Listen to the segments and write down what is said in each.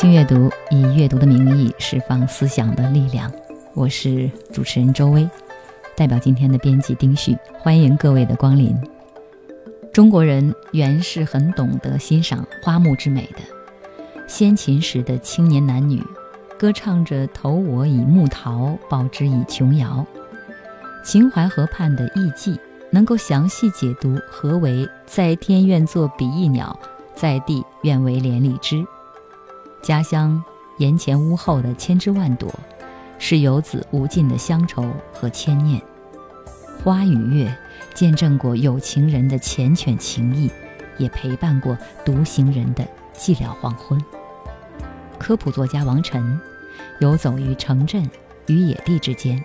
轻阅读以阅读的名义释放思想的力量。我是主持人周薇，代表今天的编辑丁旭，欢迎各位的光临。中国人原是很懂得欣赏花木之美的。先秦时的青年男女，歌唱着“投我以木桃，报之以琼瑶”。秦淮河畔的艺妓能够详细解读何为“在天愿作比翼鸟，在地愿为连理枝”。家乡檐前屋后的千枝万朵，是游子无尽的乡愁和牵念。花与月见证过有情人的缱绻情谊，也陪伴过独行人的寂寥黄昏。科普作家王晨，游走于城镇与野地之间，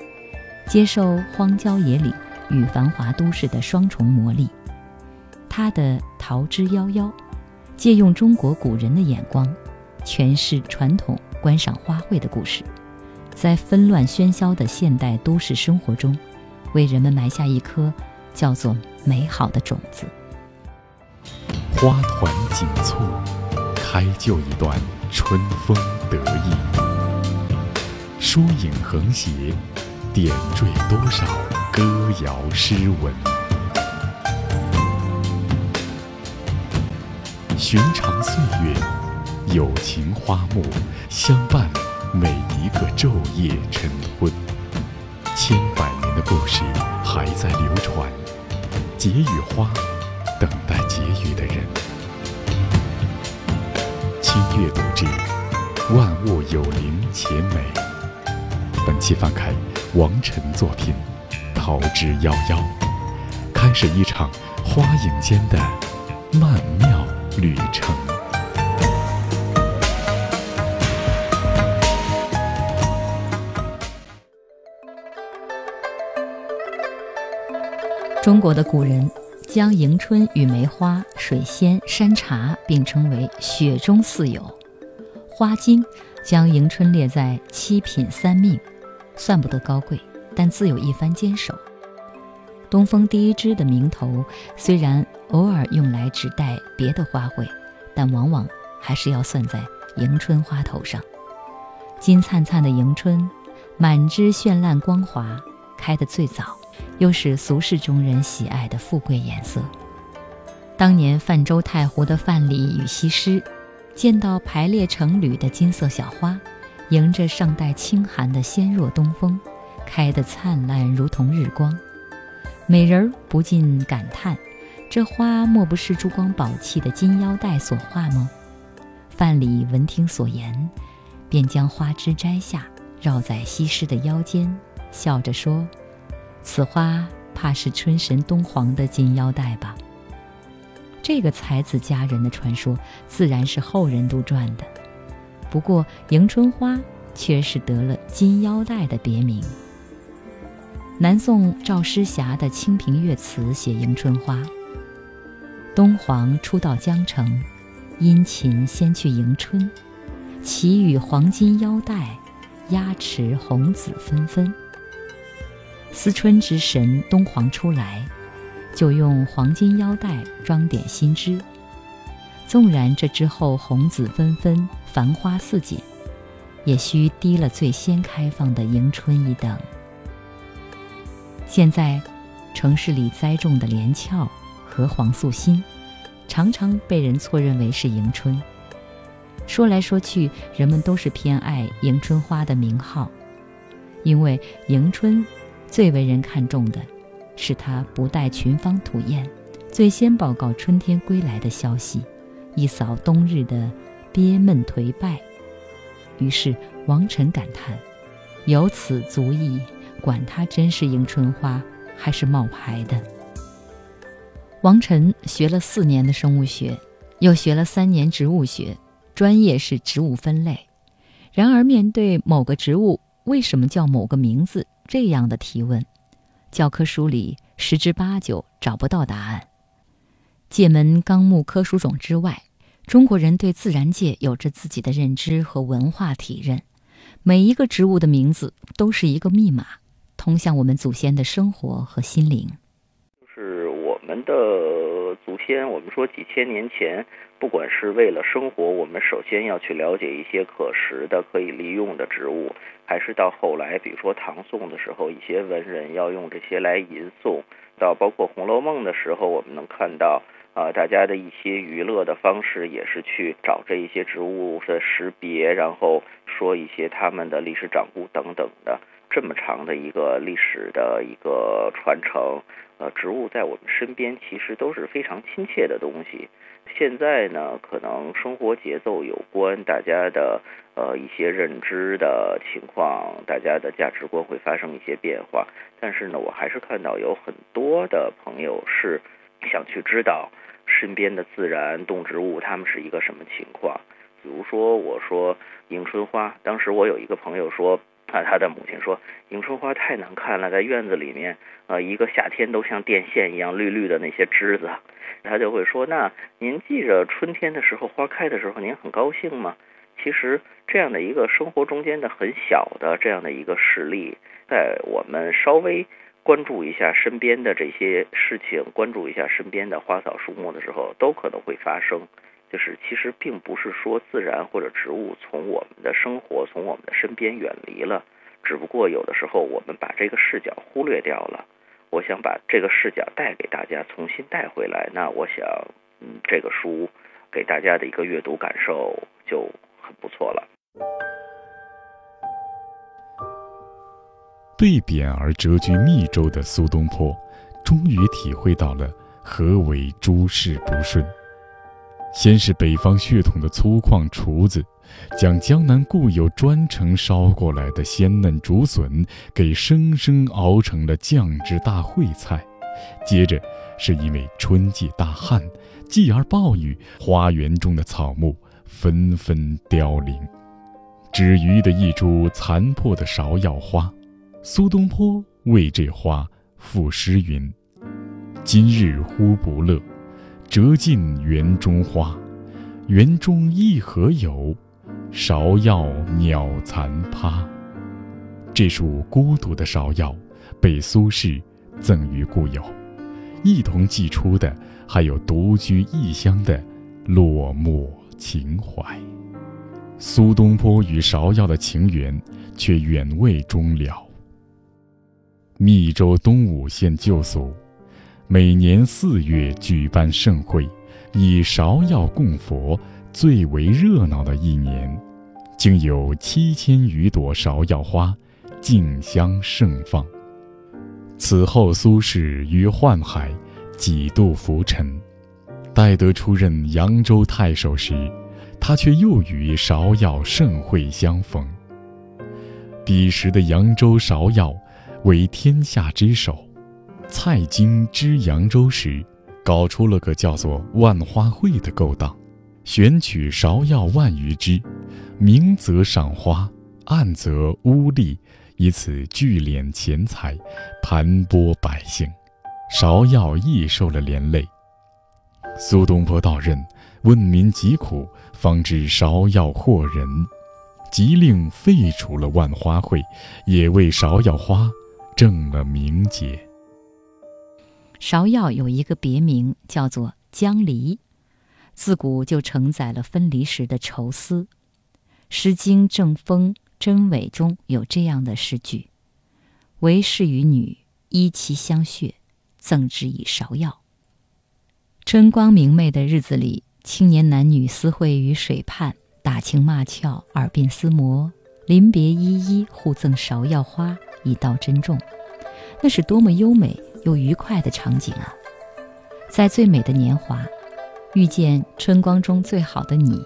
接受荒郊野岭与繁华都市的双重磨砺。他的《桃之夭夭》，借用中国古人的眼光。诠释传统观赏花卉的故事，在纷乱喧嚣的现代都市生活中，为人们埋下一颗叫做美好的种子。花团锦簇，开就一段春风得意；疏影横斜，点缀多少歌谣诗文。寻常岁月。有情花木相伴每一个昼夜晨昏，千百年的故事还在流传。结语花，等待结语的人。轻阅读之，万物有灵且美。本期翻开王晨作品《桃之夭夭》，开始一场花影间的曼妙旅程。中国的古人将迎春与梅花、水仙、山茶并称为“雪中四友”。《花经》将迎春列在七品三命，算不得高贵，但自有一番坚守。东风第一枝的名头虽然偶尔用来指代别的花卉，但往往还是要算在迎春花头上。金灿灿的迎春，满枝绚烂光华，开得最早。又是俗世中人喜爱的富贵颜色。当年泛舟太湖的范蠡与西施，见到排列成缕的金色小花，迎着尚带清寒的纤弱东风，开得灿烂如同日光。美人不禁感叹：这花莫不是珠光宝气的金腰带所化吗？范蠡闻听所言，便将花枝摘下，绕在西施的腰间，笑着说。此花怕是春神东皇的金腰带吧？这个才子佳人的传说自然是后人杜撰的。不过迎春花却是得了金腰带的别名。南宋赵师霞的《清平乐词》写迎春花：东皇初到江城，殷勤先去迎春，其与黄金腰带，压持红紫纷纷。思春之神东皇初来，就用黄金腰带装点新枝。纵然这之后红紫纷纷，繁花似锦，也需低了最先开放的迎春一等。现在，城市里栽种的连翘和黄素心，常常被人错认为是迎春。说来说去，人们都是偏爱迎春花的名号，因为迎春。最为人看重的，是他不待群芳吐艳，最先报告春天归来的消息，一扫冬日的憋闷颓败。于是王晨感叹：“由此足矣，管他真是迎春花还是冒牌的。”王晨学了四年的生物学，又学了三年植物学，专业是植物分类，然而，面对某个植物为什么叫某个名字这样的提问，教科书里十之八九找不到答案。界门纲目科属种之外，中国人对自然界有着自己的认知和文化体认。每一个植物的名字都是一个密码，通向我们祖先的生活和心灵。就是我们的祖先，我们说几千年前。不管是为了生活，我们首先要去了解一些可食的、可以利用的植物，还是到后来，比如说唐宋的时候，一些文人要用这些来吟诵，到包括《红楼梦》的时候，我们能看到啊，大家的一些娱乐的方式也是去找这一些植物的识别，然后说一些他们的历史掌故等等的，这么长的一个历史的一个传承。呃，植物在我们身边其实都是非常亲切的东西。现在呢，可能生活节奏有关，大家的呃一些认知的情况，大家的价值观会发生一些变化。但是呢，我还是看到有很多的朋友是想去知道身边的自然动植物，它们是一个什么情况。比如说，我说迎春花，当时我有一个朋友说。啊，他的母亲说迎春花太难看了，在院子里面，呃，一个夏天都像电线一样绿绿的那些枝子，他就会说：“那您记着春天的时候花开的时候，您很高兴吗？”其实这样的一个生活中间的很小的这样的一个事例，在我们稍微关注一下身边的这些事情，关注一下身边的花草树木的时候，都可能会发生。就是其实并不是说自然或者植物从我们的生活从我们的身边远离了，只不过有的时候我们把这个视角忽略掉了。我想把这个视角带给大家，重新带回来。那我想，嗯，这个书给大家的一个阅读感受就很不错了。被贬而谪居密州的苏东坡，终于体会到了何为诸事不顺。先是北方血统的粗犷厨子，将江南固有专程捎过来的鲜嫩竹笋给生生熬成了酱汁大烩菜。接着，是因为春季大旱，继而暴雨，花园中的草木纷纷凋零，只余的一株残破的芍药花。苏东坡为这花赋诗云：“今日忽不乐。”折尽园中花，园中一何有？芍药鸟残葩。这束孤独的芍药，被苏轼赠予故友，一同寄出的还有独居异乡的落寞情怀。苏东坡与芍药的情缘却远未终了。密州东武县旧俗。每年四月举办盛会，以芍药供佛最为热闹的一年，竟有七千余朵芍药花竞相盛放。此后，苏轼于宦海几度浮沉，待得出任扬州太守时，他却又与芍药盛会相逢。彼时的扬州芍药为天下之首。蔡京知扬州时，搞出了个叫做“万花会”的勾当，选取芍药万余枝，明则赏花，暗则污吏，以此聚敛钱财，盘剥百姓，芍药亦受了连累。苏东坡到任，问民疾苦，方知芍药惑人，即令废除了万花会，也为芍药花正了名节。芍药有一个别名，叫做江离，自古就承载了分离时的愁思。《诗经·正风·真伪》中有这样的诗句：“为士与女，依其相谑，赠之以芍药。”春光明媚的日子里，青年男女私会于水畔，打情骂俏，耳鬓厮磨，临别依依，互赠芍药花，以道珍重。那是多么优美！又愉快的场景啊，在最美的年华，遇见春光中最好的你，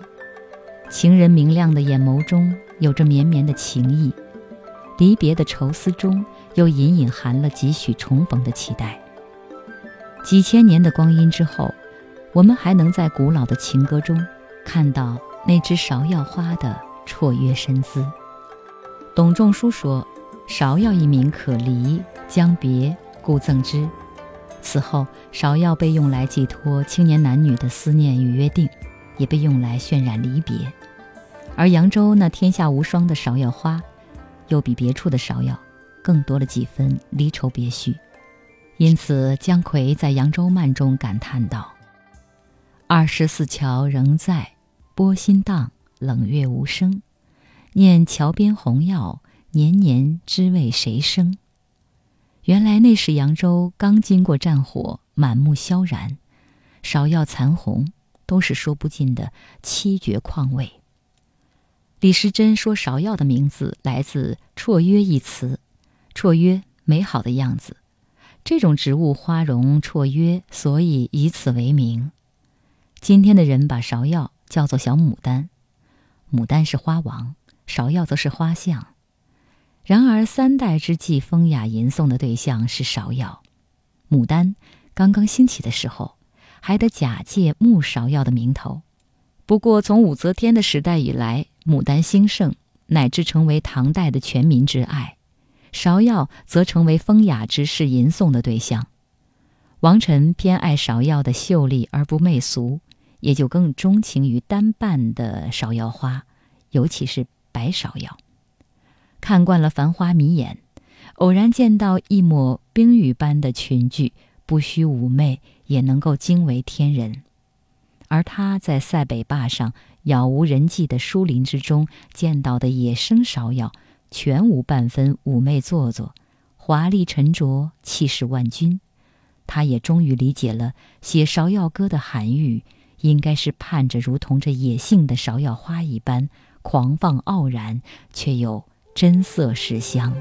情人明亮的眼眸中有着绵绵的情意，离别的愁思中又隐隐含了几许重逢的期待。几千年的光阴之后，我们还能在古老的情歌中看到那只芍药花的绰约身姿。董仲舒说：“芍药一名可离，将别故赠之。”此后，芍药被用来寄托青年男女的思念与约定，也被用来渲染离别。而扬州那天下无双的芍药花，又比别处的芍药更多了几分离愁别绪。因此，姜夔在《扬州慢》中感叹道：“二十四桥仍在，波心荡，冷月无声。念桥边红药，年年知为谁生？”原来那时扬州刚经过战火，满目萧然，芍药残红，都是说不尽的凄绝况味。李时珍说，芍药的名字来自“绰约”一词，“绰约”美好的样子。这种植物花容绰约，所以以此为名。今天的人把芍药叫做小牡丹，牡丹是花王，芍药则是花相。然而三代之际，风雅吟诵的对象是芍药。牡丹刚刚兴起的时候，还得假借木芍药的名头。不过从武则天的时代以来，牡丹兴盛，乃至成为唐代的全民之爱。芍药则成为风雅之士吟诵的对象，王臣偏爱芍药的秀丽而不媚俗，也就更钟情于单瓣的芍药花，尤其是白芍药。看惯了繁花迷眼，偶然见到一抹冰雨般的裙裾，不需妩媚也能够惊为天人。而他在塞北坝上杳无人迹的疏林之中见到的野生芍药。全无半分妩媚做作，华丽沉着，气势万钧。他也终于理解了写《芍药歌》的韩愈，应该是盼着如同这野性的芍药花一般狂放傲然，却又真色实香。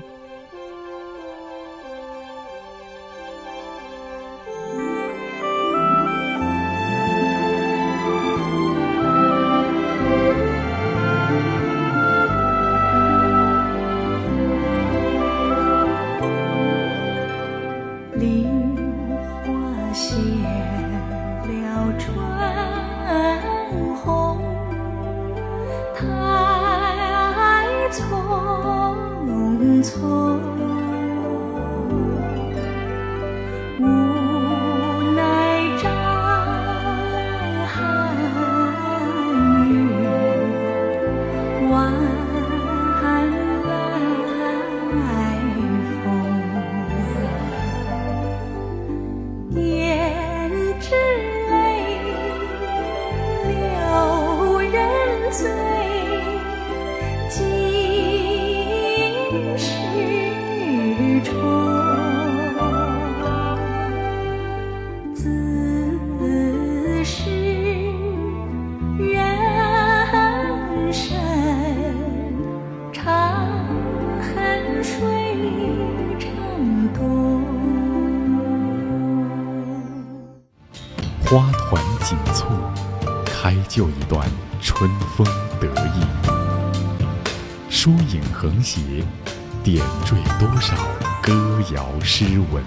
多少歌谣诗文。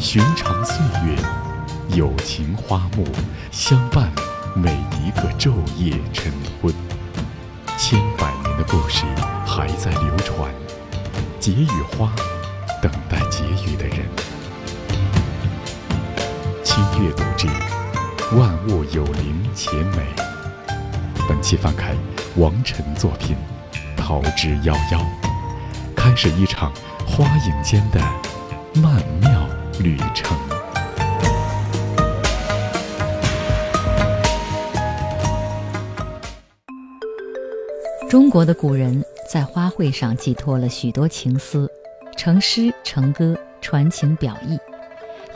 寻常岁月，有情花木相伴每一个昼夜晨昏。千百年的故事还在流传，结语花。等待结语的人，轻阅读之，万物有灵且美。本期翻开王晨作品《桃之夭夭》，开始一场花影间的曼妙旅程。中国的古人在花卉上寄托了许多情思。成诗成歌，传情表意。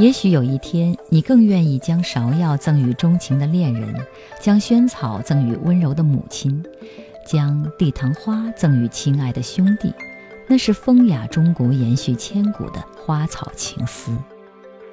也许有一天，你更愿意将芍药赠予钟情的恋人，将萱草赠予温柔的母亲，将地堂花赠予亲爱的兄弟。那是风雅中国延续千古的花草情思。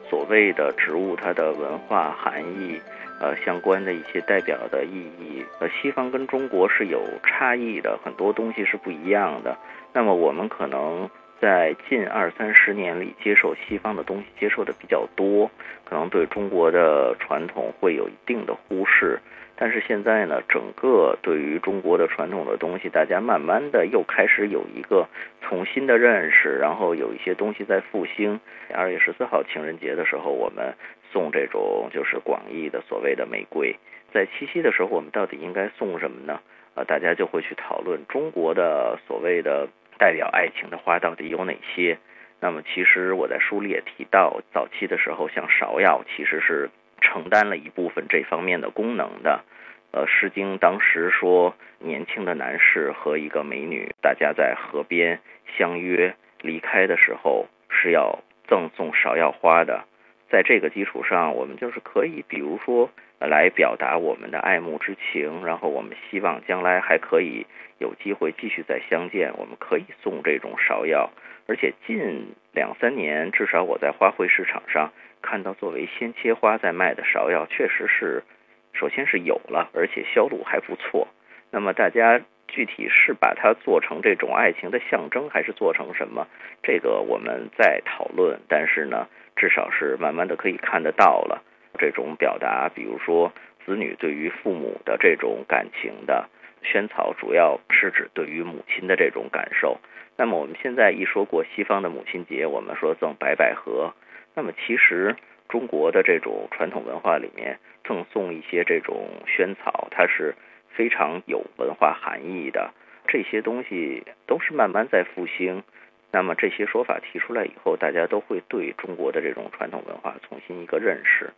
所谓的植物，它的文化含义，呃，相关的一些代表的意义，呃，西方跟中国是有差异的，很多东西是不一样的。那么我们可能。在近二三十年里，接受西方的东西接受的比较多，可能对中国的传统会有一定的忽视。但是现在呢，整个对于中国的传统的东西，大家慢慢的又开始有一个重新的认识，然后有一些东西在复兴。二月十四号情人节的时候，我们送这种就是广义的所谓的玫瑰。在七夕的时候，我们到底应该送什么呢？呃，大家就会去讨论中国的所谓的代表爱情的花到底有哪些。那么，其实我在书里也提到，早期的时候，像芍药其实是。承担了一部分这方面的功能的，呃，《诗经》当时说，年轻的男士和一个美女，大家在河边相约离开的时候，是要赠送芍药花的。在这个基础上，我们就是可以，比如说，来表达我们的爱慕之情，然后我们希望将来还可以有机会继续再相见，我们可以送这种芍药。而且近两三年，至少我在花卉市场上。看到作为鲜切花在卖的芍药，确实是，首先是有了，而且销路还不错。那么大家具体是把它做成这种爱情的象征，还是做成什么？这个我们在讨论。但是呢，至少是慢慢的可以看得到了这种表达，比如说子女对于父母的这种感情的萱草，主要是指对于母亲的这种感受。那么我们现在一说过西方的母亲节，我们说赠白百合。那么，其实中国的这种传统文化里面，赠送一些这种萱草，它是非常有文化含义的。这些东西都是慢慢在复兴。那么这些说法提出来以后，大家都会对中国的这种传统文化重新一个认识。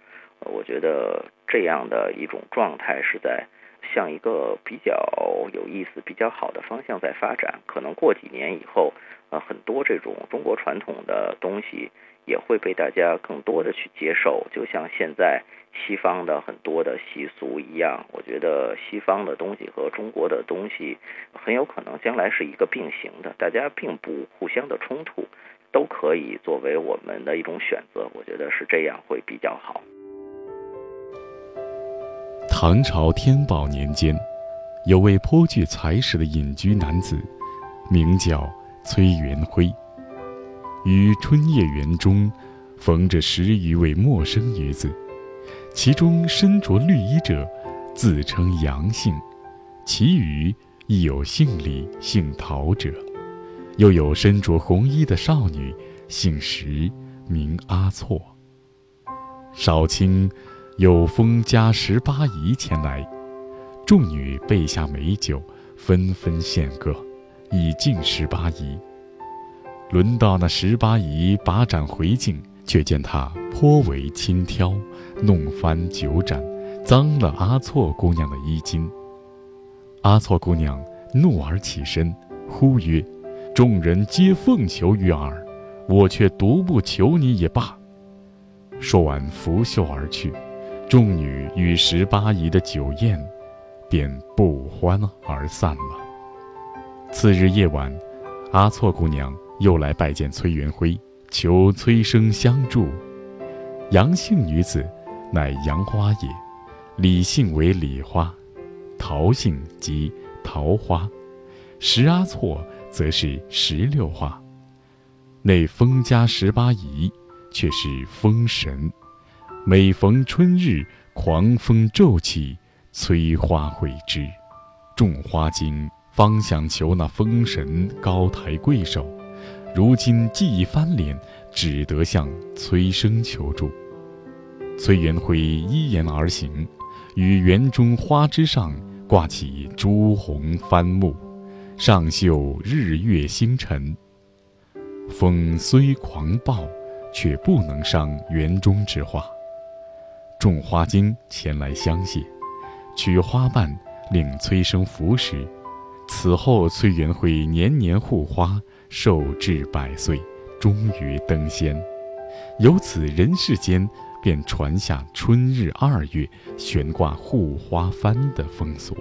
我觉得这样的一种状态是在向一个比较有意思、比较好的方向在发展。可能过几年以后，呃，很多这种中国传统的东西。也会被大家更多的去接受，就像现在西方的很多的习俗一样。我觉得西方的东西和中国的东西很有可能将来是一个并行的，大家并不互相的冲突，都可以作为我们的一种选择。我觉得是这样会比较好。唐朝天宝年间，有位颇具才识的隐居男子，名叫崔元辉。于春夜园中，逢着十余位陌生女子，其中身着绿衣者，自称杨姓；其余亦有姓李、姓陶者，又有身着红衣的少女，姓石，名阿错。少卿有封家十八姨前来，众女备下美酒，纷纷献歌，以敬十八姨。轮到那十八姨把盏回敬，却见她颇为轻佻，弄翻酒盏，脏了阿错姑娘的衣襟。阿错姑娘怒而起身，呼曰：“众人皆奉求于尔，我却独不求你也罢。”说完拂袖而去。众女与十八姨的酒宴，便不欢而散了。次日夜晚，阿错姑娘。又来拜见崔元辉，求崔生相助。杨姓女子，乃杨花也；李姓为李花，陶姓即桃花，石阿错则是石榴花。内封家十八姨，却是封神。每逢春日，狂风骤起，催花毁之。种花精方想求那风神高抬贵手。如今既已翻脸，只得向崔生求助。崔元辉依言而行，于园中花枝上挂起朱红帆幕，上绣日月星辰。风虽狂暴，却不能伤园中之花。众花精前来相谢，取花瓣令崔生服食。此后，崔元辉年年护花。寿至百岁，终于登仙。由此，人世间便传下春日二月悬挂护花幡的风俗。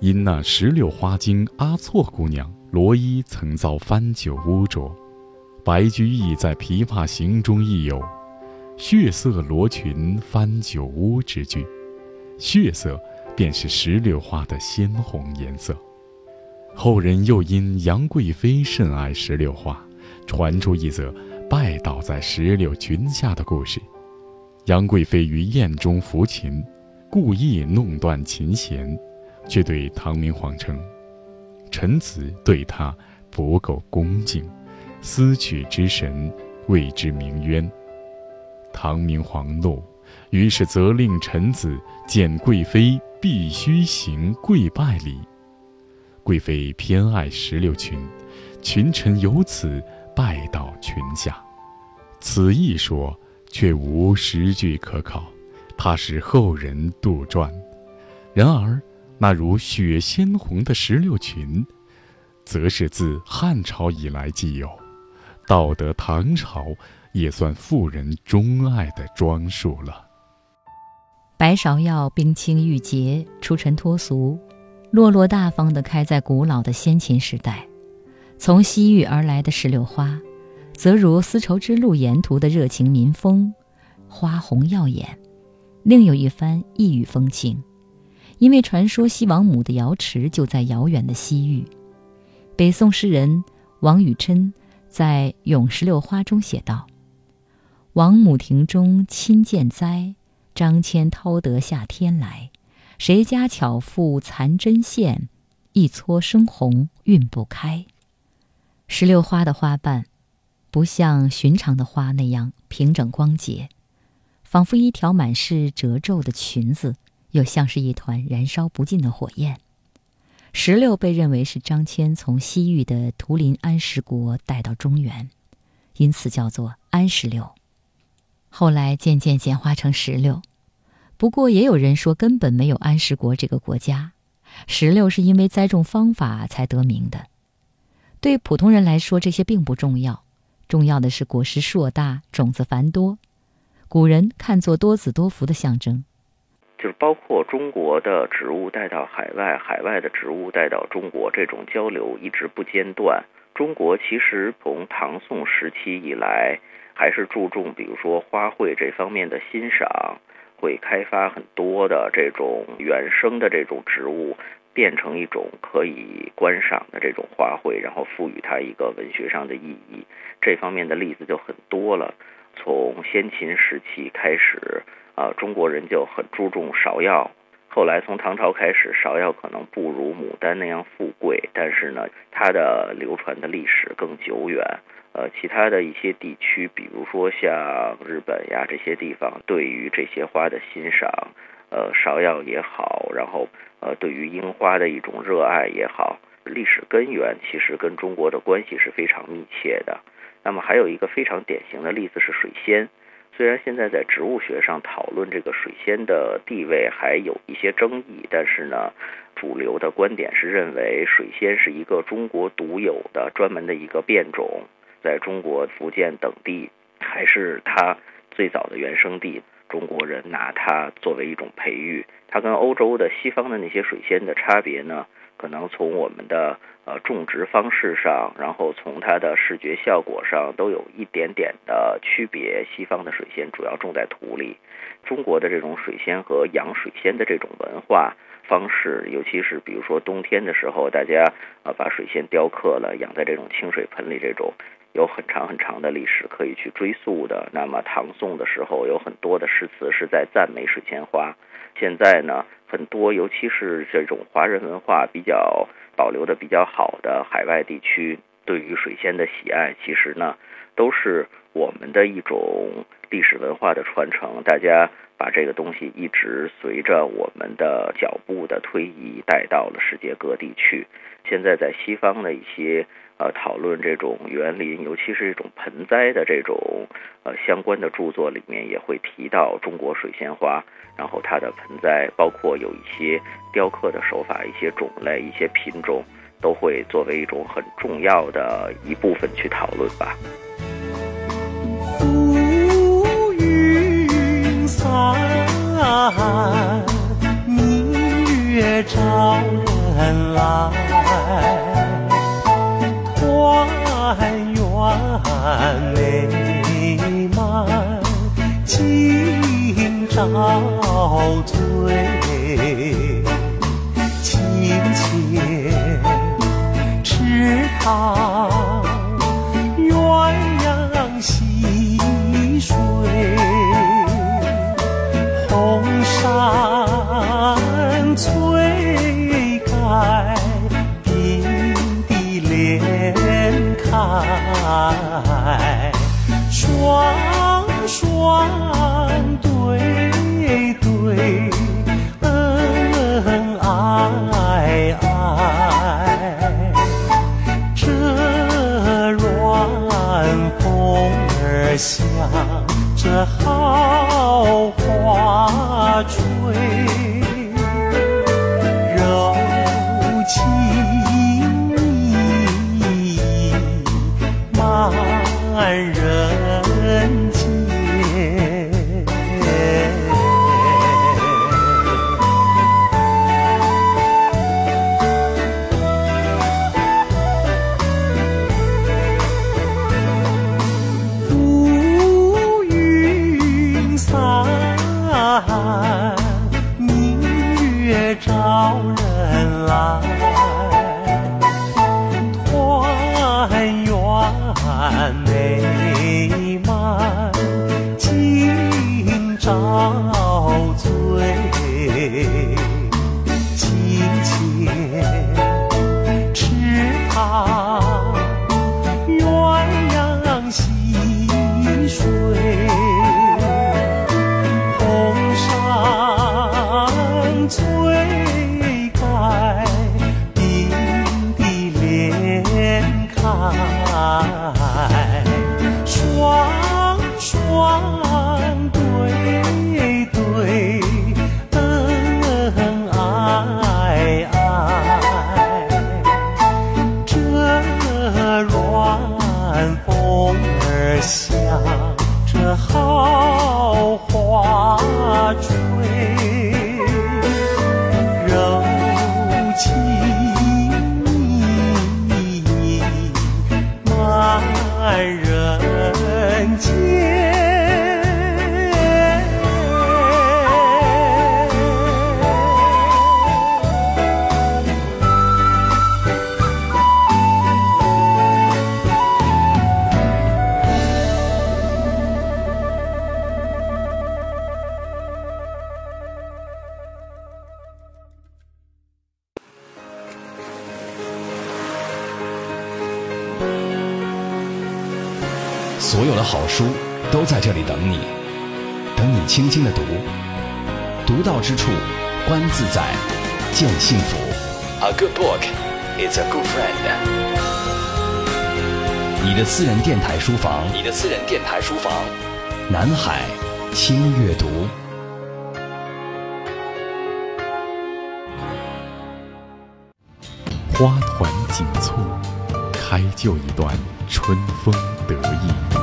因那石榴花精阿错姑娘罗衣曾遭番酒污浊，白居易在《琵琶行》中亦有“血色罗裙翻酒污”之句，血色便是石榴花的鲜红颜色。后人又因杨贵妃甚爱石榴花，传出一则拜倒在石榴裙下的故事。杨贵妃于宴中抚琴，故意弄断琴弦，却对唐明皇称：“臣子对他不够恭敬，私取之神，谓之鸣冤。”唐明皇怒，于是责令臣子见贵妃必须行跪拜礼。贵妃偏爱石榴裙，群臣由此拜倒裙下。此一说却无实据可考，怕是后人杜撰。然而，那如雪鲜红的石榴裙，则是自汉朝以来即有，到得唐朝也算妇人钟爱的装束了。白芍药冰清玉洁，出尘脱俗，落落大方地开在古老的先秦时代。从西域而来的石榴花。则如丝绸之路沿途的热情民风，花红耀眼，另有一番异域风情。因为传说西王母的瑶池就在遥远的西域。北宋诗人王禹琛在《咏石榴花》中写道：“王母庭中亲见栽，张骞掏得下天来。谁家巧妇残针线，一撮生红晕不开。”石榴花的花瓣。不像寻常的花那样平整光洁，仿佛一条满是褶皱的裙子，又像是一团燃烧不尽的火焰。石榴被认为是张骞从西域的图林安石国带到中原，因此叫做安石榴。后来渐渐简化成石榴。不过也有人说根本没有安石国这个国家，石榴是因为栽种方法才得名的。对普通人来说，这些并不重要。重要的是果实硕大，种子繁多，古人看作多子多福的象征。就是包括中国的植物带到海外，海外的植物带到中国，这种交流一直不间断。中国其实从唐宋时期以来，还是注重比如说花卉这方面的欣赏，会开发很多的这种原生的这种植物。变成一种可以观赏的这种花卉，然后赋予它一个文学上的意义，这方面的例子就很多了。从先秦时期开始，啊，中国人就很注重芍药。后来从唐朝开始，芍药可能不如牡丹那样富贵，但是呢，它的流传的历史更久远。呃，其他的一些地区，比如说像日本呀这些地方，对于这些花的欣赏。呃，芍药也好，然后呃，对于樱花的一种热爱也好，历史根源其实跟中国的关系是非常密切的。那么还有一个非常典型的例子是水仙，虽然现在在植物学上讨论这个水仙的地位还有一些争议，但是呢，主流的观点是认为水仙是一个中国独有的专门的一个变种，在中国福建等地还是它最早的原生地。中国人拿它作为一种培育，它跟欧洲的西方的那些水仙的差别呢，可能从我们的呃种植方式上，然后从它的视觉效果上都有一点点的区别。西方的水仙主要种在土里，中国的这种水仙和养水仙的这种文化方式，尤其是比如说冬天的时候，大家呃把水仙雕刻了，养在这种清水盆里这种。有很长很长的历史可以去追溯的。那么唐宋的时候，有很多的诗词是在赞美水仙花。现在呢，很多尤其是这种华人文化比较保留的比较好的海外地区，对于水仙的喜爱，其实呢，都是我们的一种历史文化的传承。大家把这个东西一直随着我们的脚步的推移带到了世界各地去。现在在西方的一些。呃，讨论这种园林，尤其是这种盆栽的这种呃相关的著作里面，也会提到中国水仙花。然后它的盆栽，包括有一些雕刻的手法、一些种类、一些品种，都会作为一种很重要的一部分去讨论吧。浮云散，明月照人来。美满，今朝醉，清浅池塘，双双对对，恩恩爱爱。这软风儿向着好花吹，里等你，等你轻轻的读，读到之处，观自在，见幸福。A good book is a good friend。你的私人电台书房，你的私人电台书房，南海轻阅读。花团锦簇，开就一段春风得意；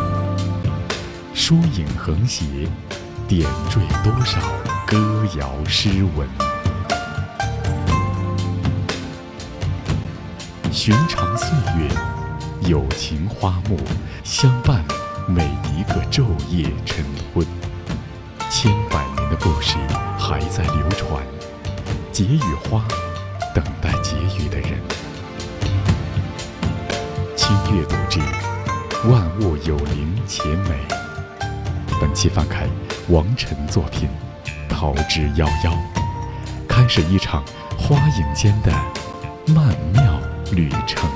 疏影横斜，点缀多少歌谣诗文。寻常岁月，友情花木相伴每一个昼夜晨昏，千百年的故事还在流传，结与花，等待结语的人。轻阅读之《万物有灵且美》，本期翻开王晨作品《桃之夭夭》，开始一场花影间的曼妙旅程。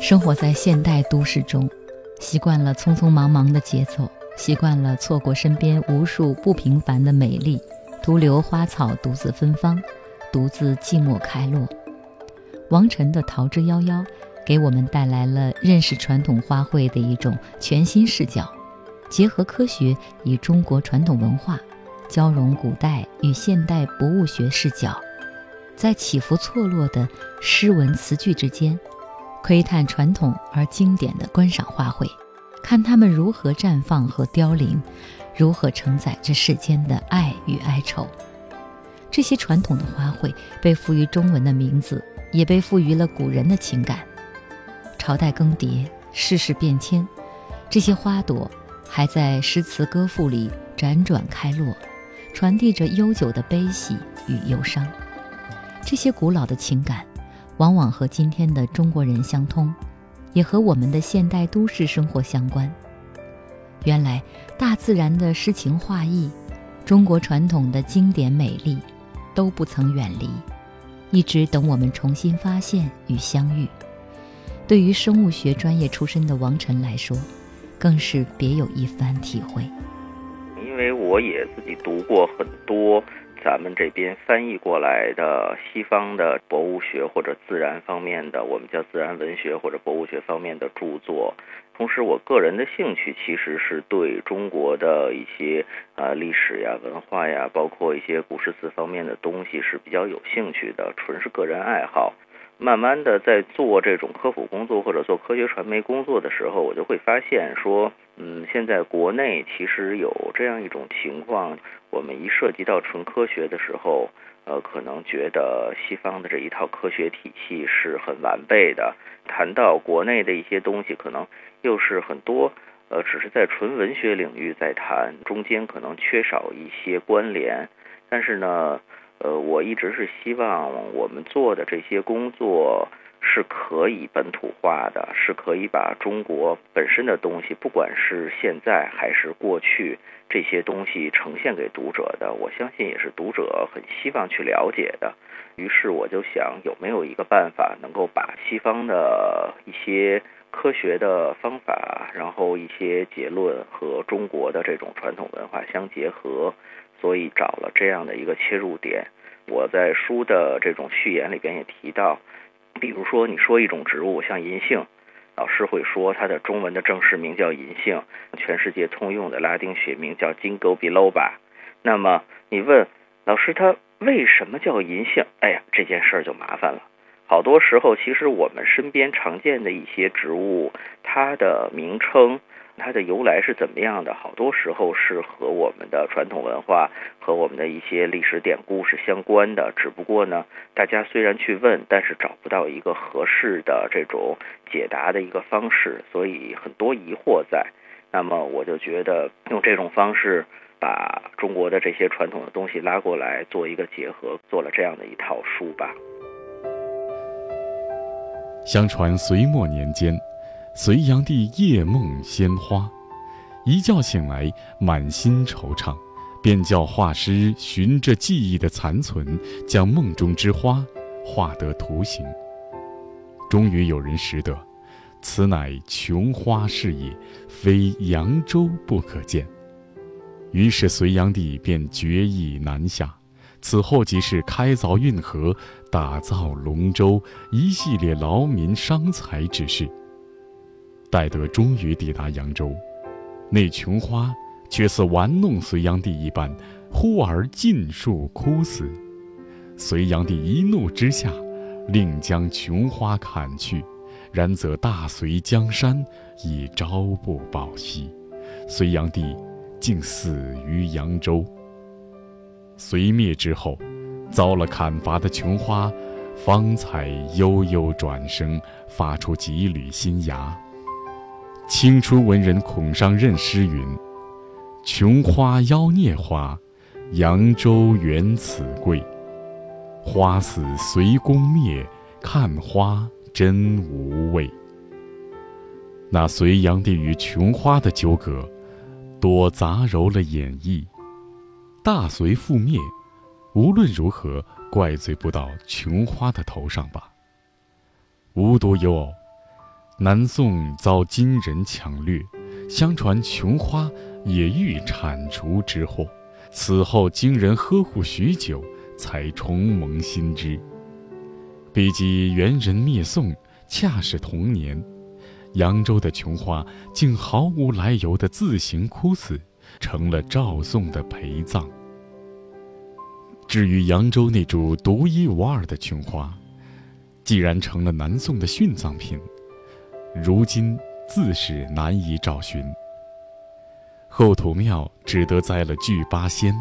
生活在现代都市中，习惯了匆匆忙忙的节奏，习惯了错过身边无数不平凡的美丽，独留花草独自芬芳，独自寂寞开落。王晨的《桃之夭夭》给我们带来了认识传统花卉的一种全新视角，结合科学与中国传统文化，交融古代与现代博物学视角，在起伏错落的诗文词句之间。窥探传统而经典的观赏花卉，看它们如何绽放和凋零，如何承载这世间的爱与哀愁。这些传统的花卉被赋予中文的名字，也被赋予了古人的情感。朝代更迭，世事变迁，这些花朵还在诗词歌赋里辗转开落，传递着悠久的悲喜与忧伤。这些古老的情感。往往和今天的中国人相通，也和我们的现代都市生活相关。原来，大自然的诗情画意，中国传统的经典美丽，都不曾远离，一直等我们重新发现与相遇。对于生物学专业出身的王晨来说，更是别有一番体会。因为我也自己读过很多咱们这边翻译过来的西方的博物学或者自然方面的，我们叫自然文学或者博物学方面的著作。同时，我个人的兴趣其实是对中国的一些啊历史呀、文化呀，包括一些古诗词方面的东西是比较有兴趣的，纯是个人爱好。慢慢的，在做这种科普工作或者做科学传媒工作的时候，我就会发现说，嗯，现在国内其实有这样一种情况，我们一涉及到纯科学的时候，呃，可能觉得西方的这一套科学体系是很完备的，谈到国内的一些东西，可能又是很多，呃，只是在纯文学领域在谈，中间可能缺少一些关联，但是呢。呃，我一直是希望我们做的这些工作是可以本土化的，是可以把中国本身的东西，不管是现在还是过去这些东西呈现给读者的。我相信也是读者很希望去了解的。于是我就想，有没有一个办法能够把西方的一些科学的方法，然后一些结论和中国的这种传统文化相结合。所以找了这样的一个切入点。我在书的这种序言里边也提到，比如说你说一种植物像银杏，老师会说它的中文的正式名叫银杏，全世界通用的拉丁学名叫金戈比洛吧。那么你问老师它为什么叫银杏？哎呀，这件事儿就麻烦了。好多时候，其实我们身边常见的一些植物，它的名称。它的由来是怎么样的？好多时候是和我们的传统文化和我们的一些历史典故是相关的。只不过呢，大家虽然去问，但是找不到一个合适的这种解答的一个方式，所以很多疑惑在。那么我就觉得用这种方式把中国的这些传统的东西拉过来做一个结合，做了这样的一套书吧。相传隋末年间。隋炀帝夜梦鲜花，一觉醒来满心惆怅，便叫画师循着记忆的残存，将梦中之花画得图形。终于有人识得，此乃琼花是也，非扬州不可见。于是隋炀帝便决意南下，此后即是开凿运河、打造龙舟一系列劳民伤财之事。待得终于抵达扬州，那琼花却似玩弄隋炀帝一般，忽而尽数枯死。隋炀帝一怒之下，令将琼花砍去，然则大隋江山已朝不保夕。隋炀帝竟死于扬州。隋灭之后，遭了砍伐的琼花，方才悠悠转生，发出几缕新芽。清初文人孔尚任诗云：“琼花妖孽花，扬州原此贵。花死随宫灭，看花真无味。”那隋炀帝与琼花的纠葛，多杂糅了演绎。大隋覆灭，无论如何怪罪不到琼花的头上吧。无独有偶。南宋遭金人抢掠，相传琼花也遇铲除之祸。此后金人呵护许久，才重萌新枝。比及元人灭宋，恰是同年，扬州的琼花竟毫无来由的自行枯死，成了赵宋的陪葬。至于扬州那株独一无二的琼花，既然成了南宋的殉葬品。如今自是难以找寻。后土庙只得栽了聚八仙，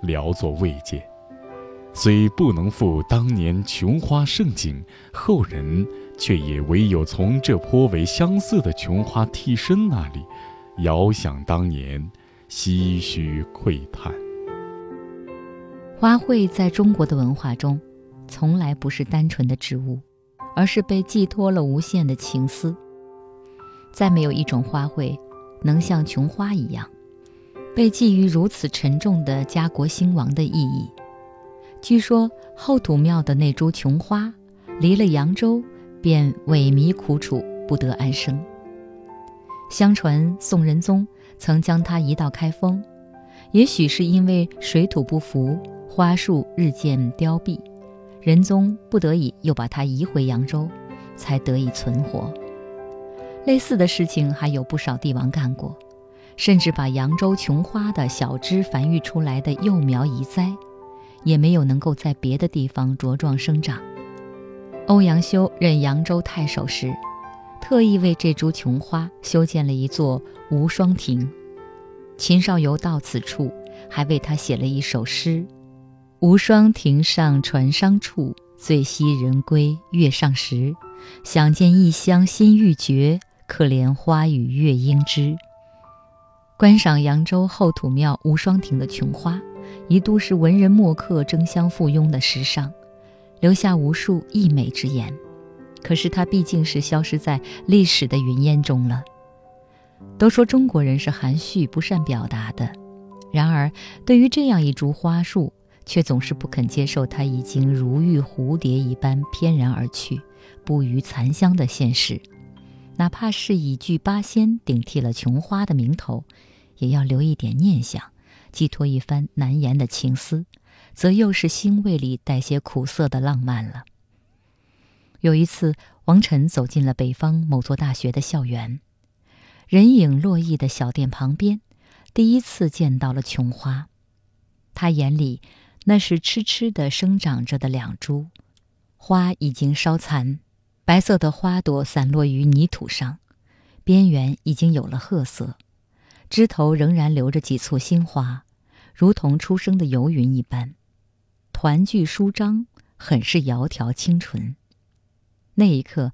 聊作慰藉。虽不能复当年琼花盛景，后人却也唯有从这颇为相似的琼花替身那里，遥想当年，唏嘘喟叹。花卉在中国的文化中，从来不是单纯的植物，而是被寄托了无限的情思。再没有一种花卉，能像琼花一样，被寄予如此沉重的家国兴亡的意义。据说后土庙的那株琼花，离了扬州，便萎靡苦楚，不得安生。相传宋仁宗曾将它移到开封，也许是因为水土不服，花树日渐凋敝，仁宗不得已又把它移回扬州，才得以存活。类似的事情还有不少帝王干过，甚至把扬州琼花的小枝繁育出来的幼苗移栽，也没有能够在别的地方茁壮生长。欧阳修任扬州太守时，特意为这株琼花修建了一座无双亭。秦少游到此处，还为他写了一首诗：“无双亭上传觞处，最惜人归月上时。想见异乡心欲绝。”可怜花与月应知。观赏扬州后土庙无双亭的琼花，一度是文人墨客争相附庸的时尚，留下无数溢美之言。可是它毕竟是消失在历史的云烟中了。都说中国人是含蓄不善表达的，然而对于这样一株花树，却总是不肯接受它已经如遇蝴蝶一般翩然而去，不余残香的现实。哪怕是以聚八仙顶替了琼花的名头，也要留一点念想，寄托一番难言的情思，则又是腥味里带些苦涩的浪漫了。有一次，王晨走进了北方某座大学的校园，人影落意的小店旁边，第一次见到了琼花。他眼里，那是痴痴地生长着的两株，花已经烧残。白色的花朵散落于泥土上，边缘已经有了褐色，枝头仍然留着几簇新花，如同初生的游云一般，团聚舒张，很是窈窕清纯。那一刻，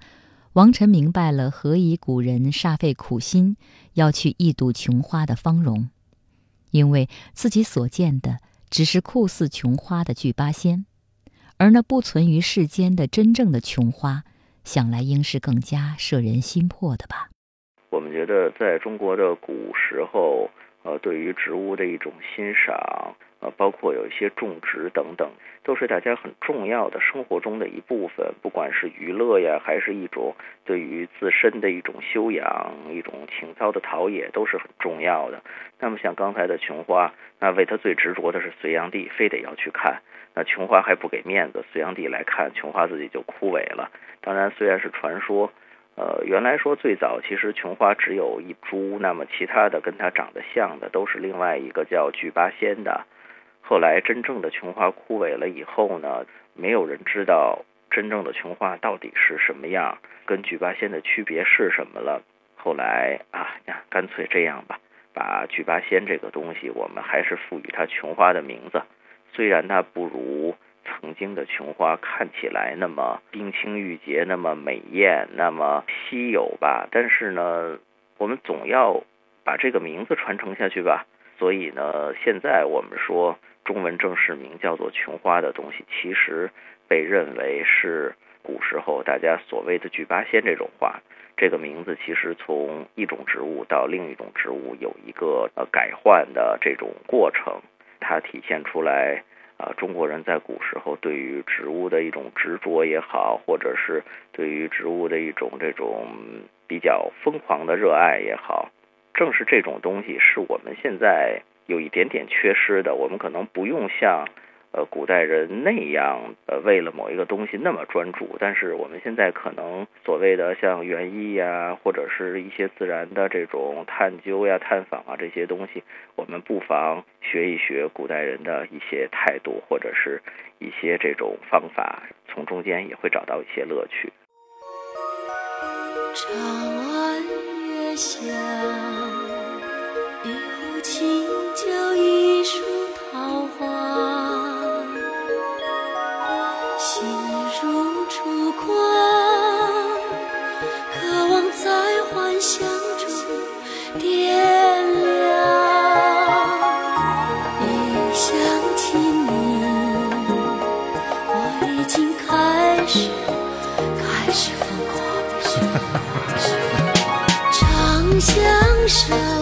王晨明白了何以古人煞费苦心要去一睹琼花的芳容，因为自己所见的只是酷似琼花的聚八仙，而那不存于世间的真正的琼花。想来应是更加摄人心魄的吧。我们觉得，在中国的古时候，呃，对于植物的一种欣赏，呃，包括有一些种植等等，都是大家很重要的生活中的一部分。不管是娱乐呀，还是一种对于自身的一种修养、一种情操的陶冶，都是很重要的。那么，像刚才的琼花，那为他最执着的是隋炀帝，非得要去看。那琼花还不给面子，隋炀帝来看琼花，自己就枯萎了。当然，虽然是传说，呃，原来说最早其实琼花只有一株，那么其他的跟它长得像的都是另外一个叫聚八仙的。后来真正的琼花枯萎了以后呢，没有人知道真正的琼花到底是什么样，跟聚八仙的区别是什么了。后来啊呀，干脆这样吧，把聚八仙这个东西，我们还是赋予它琼花的名字，虽然它不如。曾经的琼花看起来那么冰清玉洁，那么美艳，那么稀有吧？但是呢，我们总要把这个名字传承下去吧。所以呢，现在我们说中文正式名叫做琼花的东西，其实被认为是古时候大家所谓的聚八仙这种花。这个名字其实从一种植物到另一种植物有一个呃改换的这种过程，它体现出来。啊，中国人在古时候对于植物的一种执着也好，或者是对于植物的一种这种比较疯狂的热爱也好，正是这种东西是我们现在有一点点缺失的。我们可能不用像。呃，古代人那样呃，为了某一个东西那么专注，但是我们现在可能所谓的像园艺呀，或者是一些自然的这种探究呀、探访啊这些东西，我们不妨学一学古代人的一些态度，或者是一些这种方法，从中间也会找到一些乐趣。长安月下，一壶清酒，一树桃花。的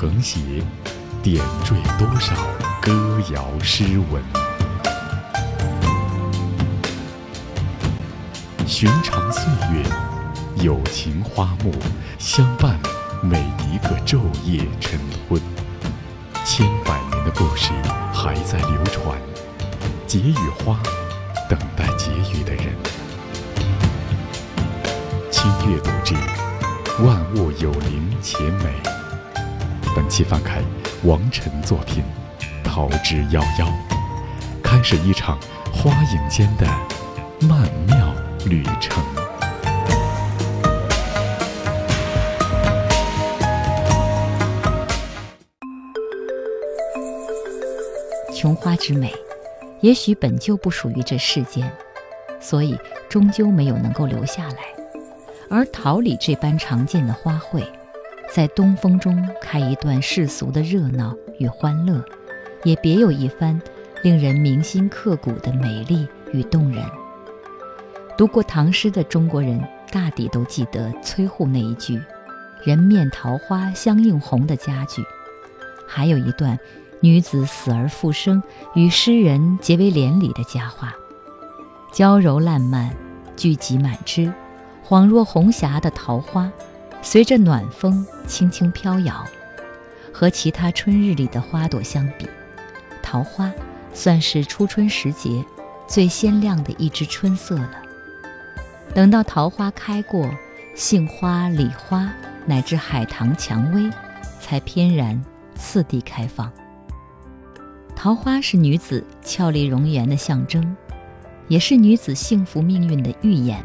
横斜，点缀多少歌谣诗文。寻常岁月，友情花木相伴每一个昼夜晨昏。千百年的故事还在流传，结与花，等待结语的人。清阅读之，万物有灵且美。本期翻开王晨作品《桃之夭夭》，开始一场花影间的曼妙旅程。琼花之美，也许本就不属于这世间，所以终究没有能够留下来。而桃李这般常见的花卉，在东风中开一段世俗的热闹与欢乐，也别有一番令人铭心刻骨的美丽与动人。读过唐诗的中国人，大抵都记得崔护那一句“人面桃花相映红”的佳句，还有一段。女子死而复生，与诗人结为连理的佳话，娇柔烂漫，聚集满枝，恍若红霞的桃花，随着暖风轻轻飘摇。和其他春日里的花朵相比，桃花算是初春时节最鲜亮的一枝春色了。等到桃花开过，杏花、李花乃至海棠、蔷薇，才翩然次第开放。桃花是女子俏丽容颜的象征，也是女子幸福命运的预言。《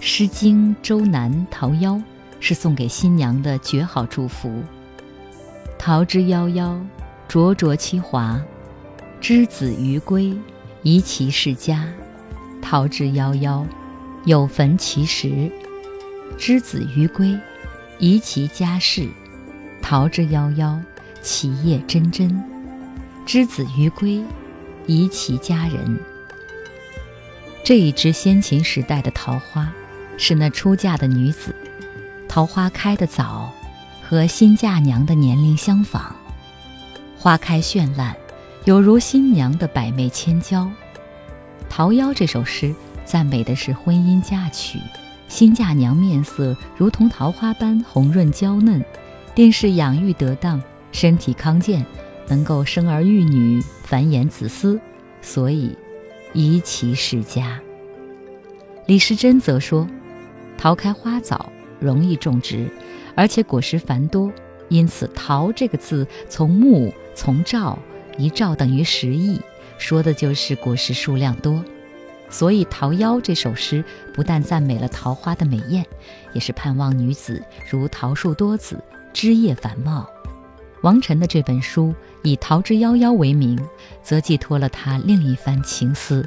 诗经·周南·桃夭》是送给新娘的绝好祝福：“桃之夭夭，灼灼其华；之子于归，宜其室家。桃之夭夭，有逢其实；之子于归，宜其家室。桃之夭夭，其叶蓁蓁。”之子于归，宜其家人。这一支先秦时代的桃花，是那出嫁的女子。桃花开得早，和新嫁娘的年龄相仿。花开绚烂，有如新娘的百媚千娇。《桃夭》这首诗赞美的是婚姻嫁娶，新嫁娘面色如同桃花般红润娇嫩，定是养育得当，身体康健。能够生儿育女，繁衍子嗣，所以宜其室家。李时珍则说：“桃开花早，容易种植，而且果实繁多，因此‘桃’这个字从木从兆，一兆等于十亿，说的就是果实数量多。所以《桃夭》这首诗不但赞美了桃花的美艳，也是盼望女子如桃树多子，枝叶繁茂。”王晨的这本书以《桃之夭夭》为名，则寄托了他另一番情思。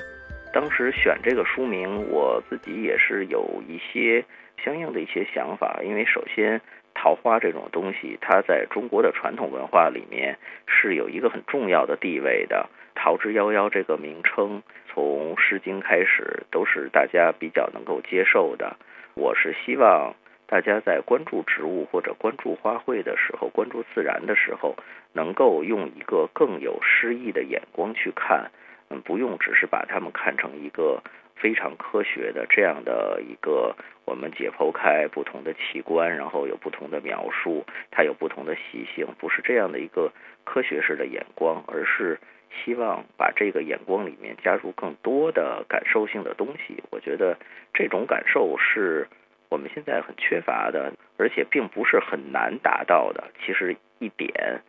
当时选这个书名，我自己也是有一些相应的一些想法。因为首先，桃花这种东西，它在中国的传统文化里面是有一个很重要的地位的。《桃之夭夭》这个名称，从《诗经》开始都是大家比较能够接受的。我是希望。大家在关注植物或者关注花卉的时候，关注自然的时候，能够用一个更有诗意的眼光去看，嗯，不用只是把它们看成一个非常科学的这样的一个我们解剖开不同的器官，然后有不同的描述，它有不同的习性，不是这样的一个科学式的眼光，而是希望把这个眼光里面加入更多的感受性的东西。我觉得这种感受是。我们现在很缺乏的，而且并不是很难达到的。其实一点，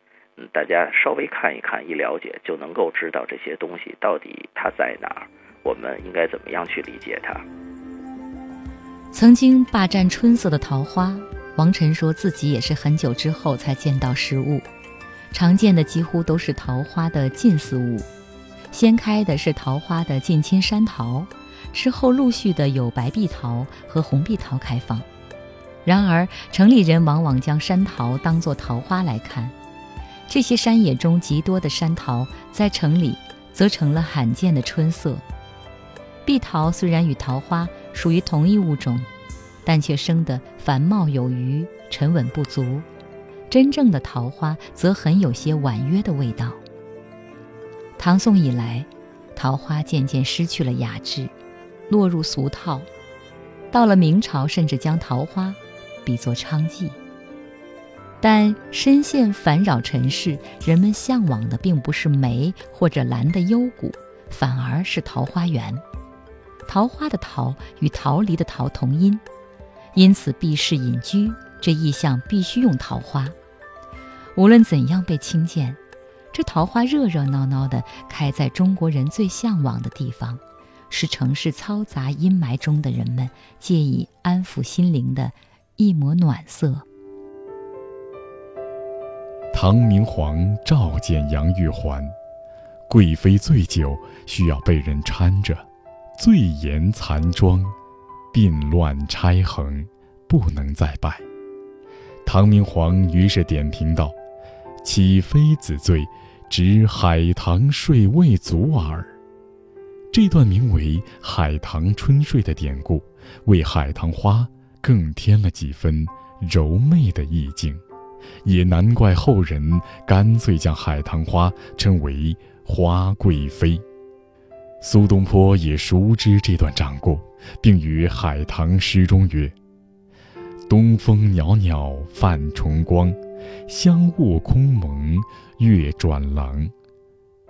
大家稍微看一看，一了解，就能够知道这些东西到底它在哪儿，我们应该怎么样去理解它。曾经霸占春色的桃花，王晨说自己也是很久之后才见到实物。常见的几乎都是桃花的近似物，先开的是桃花的近亲山桃。之后陆续的有白碧桃和红碧桃开放，然而城里人往往将山桃当作桃花来看，这些山野中极多的山桃在城里则成了罕见的春色。碧桃虽然与桃花属于同一物种，但却生得繁茂有余、沉稳不足。真正的桃花则很有些婉约的味道。唐宋以来，桃花渐渐失去了雅致，落入俗套。到了明朝，甚至将桃花比作娼妓。但深陷烦扰尘世，人们向往的并不是梅或者兰的幽谷，反而是桃花源。桃花的“桃”与逃离的“逃”同音，因此避世隐居这意象必须用桃花。无论怎样被轻贱，这桃花热热闹闹的开在中国人最向往的地方，是城市嘈杂阴霾中的人们借以安抚心灵的一抹暖色。唐明皇召见杨玉环，贵妃醉酒需要被人搀着，醉颜残妆，鬓乱钗横，不能再拜。唐明皇于是点评道：“岂妃子醉，只海棠睡未足耳。”这段名为《海棠春睡》的典故，为海棠花更添了几分柔媚的意境。也难怪后人干脆将海棠花称为“花贵妃”。苏东坡也熟知这段掌故，并于《海棠诗》中曰：“东风袅袅泛崇光，香雾空蒙月转廊。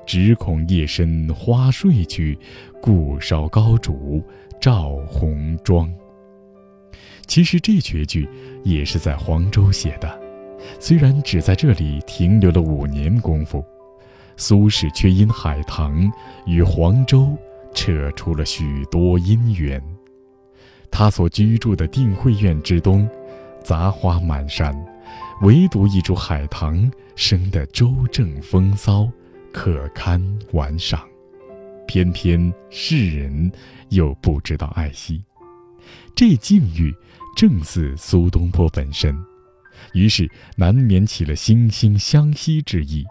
只恐夜深花睡去，故烧高烛照红妆。”其实这绝句也是在黄州写的。虽然只在这里停留了五年功夫，苏轼却因海棠与黄州扯出了许多姻缘。他所居住的定慧院之东，杂花满山，唯独一株海棠生得周正风骚，可堪玩赏。偏偏世人又不知道爱惜，这境遇正似苏东坡本身。于是难免起了惺惺相惜之意。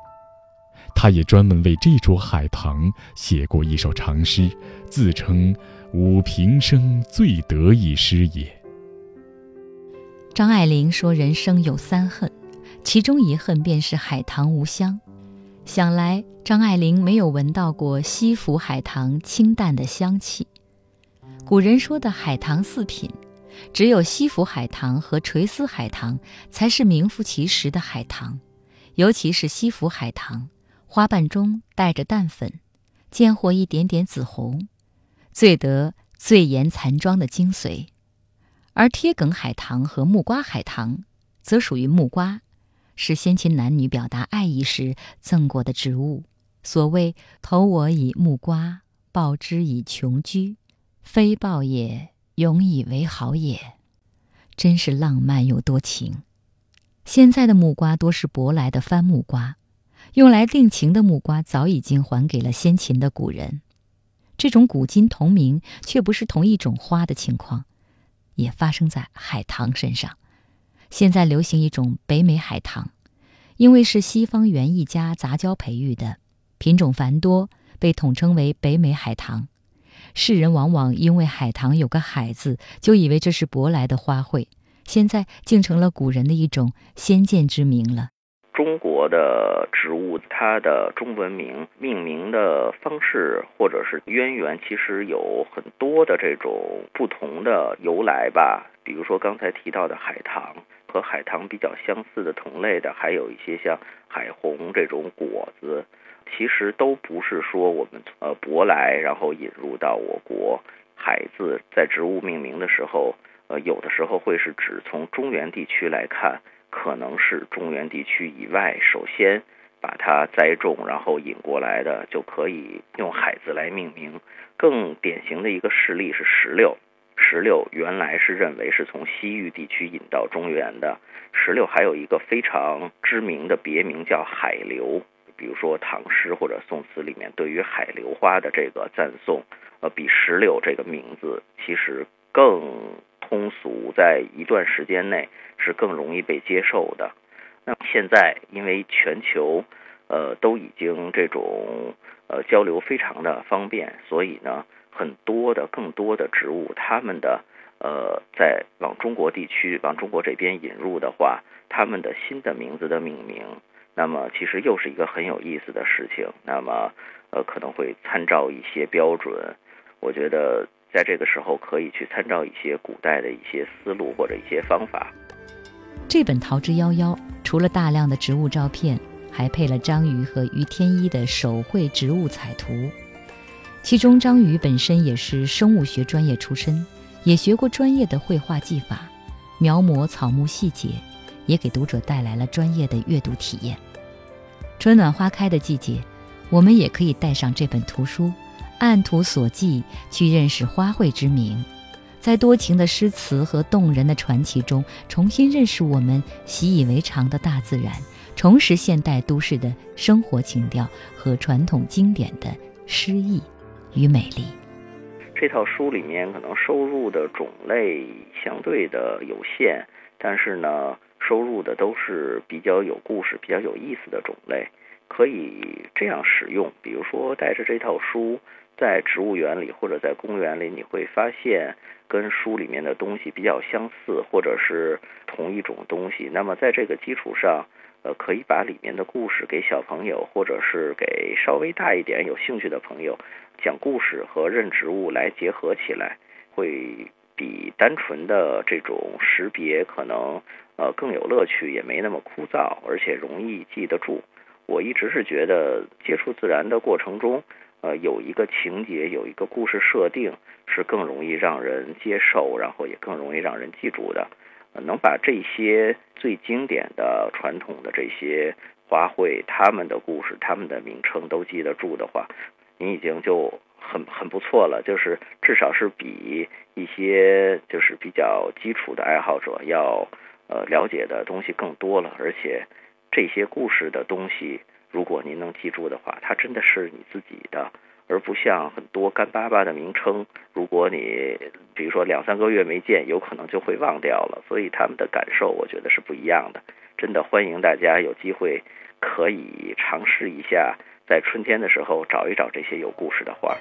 他也专门为这株海棠写过一首长诗，自称“吾平生最得意诗也”。张爱玲说：“人生有三恨，其中一恨便是海棠无香。”想来张爱玲没有闻到过西府海棠清淡的香气。古人说的海棠四品。只有西府海棠和垂丝海棠才是名副其实的海棠，尤其是西府海棠，花瓣中带着淡粉，间或一点点紫红，最得醉颜残妆的精髓；而贴梗海棠和木瓜海棠，则属于木瓜，是先秦男女表达爱意时赠过的植物。所谓“投我以木瓜，报之以琼琚”，非报也。永以为好也，真是浪漫又多情。现在的木瓜多是舶来的番木瓜，用来定情的木瓜早已经还给了先秦的古人。这种古今同名却不是同一种花的情况，也发生在海棠身上。现在流行一种北美海棠，因为是西方园艺家杂交培育的，品种繁多，被统称为北美海棠。世人往往因为海棠有个“海”字，就以为这是舶来的花卉，现在竟成了古人的一种先见之明了。中国的植物，它的中文名命名的方式或者是渊源，其实有很多的这种不同的由来吧。比如说刚才提到的海棠，和海棠比较相似的同类的，还有一些像海红这种果子。其实都不是说我们呃舶来然后引入到我国，海字在植物命名的时候，呃有的时候会是指从中原地区来看，可能是中原地区以外首先把它栽种然后引过来的，就可以用海字来命名。更典型的一个事例是石榴，石榴原来是认为是从西域地区引到中原的。石榴还有一个非常知名的别名叫海流。比如说唐诗或者宋词里面对于海流花的这个赞颂，呃，比石榴这个名字其实更通俗，在一段时间内是更容易被接受的。那现在因为全球，呃，都已经这种呃交流非常的方便，所以呢，很多的更多的植物，它们的呃，在往中国地区、往中国这边引入的话，他们的新的名字的命名，那么其实又是一个很有意思的事情。那么，呃，可能会参照一些标准。我觉得在这个时候可以去参照一些古代的一些思路或者一些方法。这本《桃之夭夭》除了大量的植物照片，还配了张瑜和于天一的手绘植物彩图。其中，张瑜本身也是生物学专业出身，也学过专业的绘画技法，描摹草木细节，也给读者带来了专业的阅读体验。春暖花开的季节，我们也可以带上这本图书，按图索骥去认识花卉之名。在多情的诗词和动人的传奇中，重新认识我们习以为常的大自然，重拾现代都市的生活情调和传统经典的诗意与美丽。这套书里面可能收入的种类相对的有限，但是呢，收入的都是比较有故事、比较有意思的种类，可以这样使用。比如说，带着这套书在植物园里或者在公园里，你会发现。跟书里面的东西比较相似，或者是同一种东西。那么在这个基础上，呃，可以把里面的故事给小朋友，或者是给稍微大一点有兴趣的朋友讲故事和认植物来结合起来，会比单纯的这种识别可能呃更有乐趣，也没那么枯燥，而且容易记得住。我一直是觉得接触自然的过程中。呃，有一个情节，有一个故事设定，是更容易让人接受，然后也更容易让人记住的。能把这些最经典的传统的这些花卉，他们的故事、他们的名称都记得住的话，你已经就很很不错了。就是至少是比一些就是比较基础的爱好者要呃了解的东西更多了，而且这些故事的东西。如果您能记住的话，它真的是你自己的，而不像很多干巴巴的名称。如果你比如说两三个月没见，有可能就会忘掉了。所以他们的感受，我觉得是不一样的。真的欢迎大家有机会可以尝试一下，在春天的时候找一找这些有故事的花。花